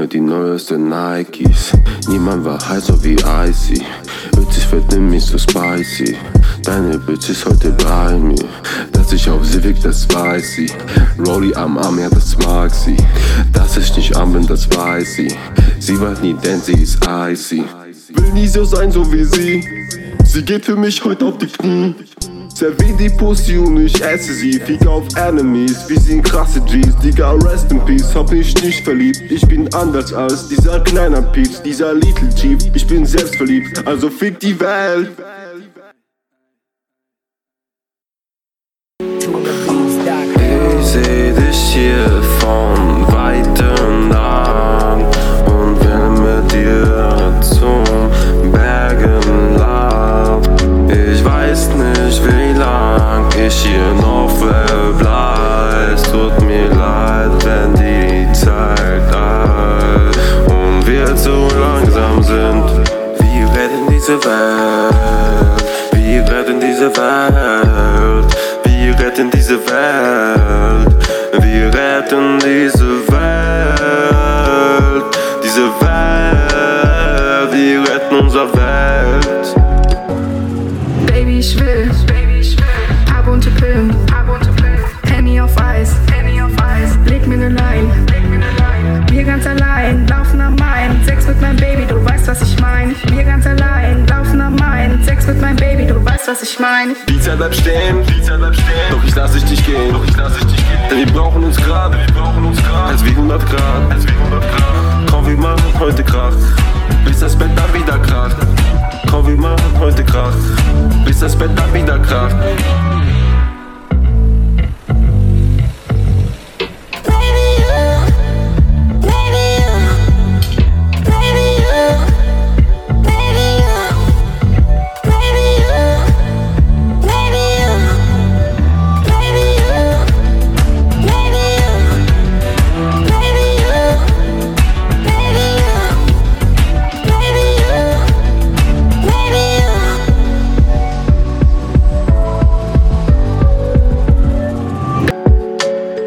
mir die neuesten Nikes. Niemand war heißer wie Icy. Witzig wird nämlich so spicy. Deine Bitch ist heute bei mir. Dass ich auf sie wirkt, das weiß sie. Rolly am Arm, ja, das mag sie. Dass ich nicht arm bin, das weiß sie. Sie wird nie, denn sie ist icy. Will nie so sein, so wie sie. Sie geht für mich heute auf die Knie. Servier die Pussy und ich esse sie. Fick auf Enemies, wir sind krasse G's. Digga, rest in peace, hab mich nicht verliebt. Ich bin anders als dieser kleiner Pieps, dieser Little Chief. Ich bin selbstverliebt, also fick die Welt. Diese Welt, wir retten diese Welt. Wir retten diese Welt. Wir retten diese Welt. Diese Welt. Wir retten unsere Welt. Baby, ich will. was ich meine? Die Zeit bleibt stehen, die Zeit bleibt stehen. Doch ich lass dich nicht gehen, doch ich lass dich nicht gehen. Denn wir brauchen uns gerade, wir brauchen uns gerade. Als wie 100 Grad, als wie 100 Grad. Komm, wir machen heute Krach, bis das Bett dann wieder kracht. Komm, wir machen heute Krach, bis das Bett dann wieder kracht.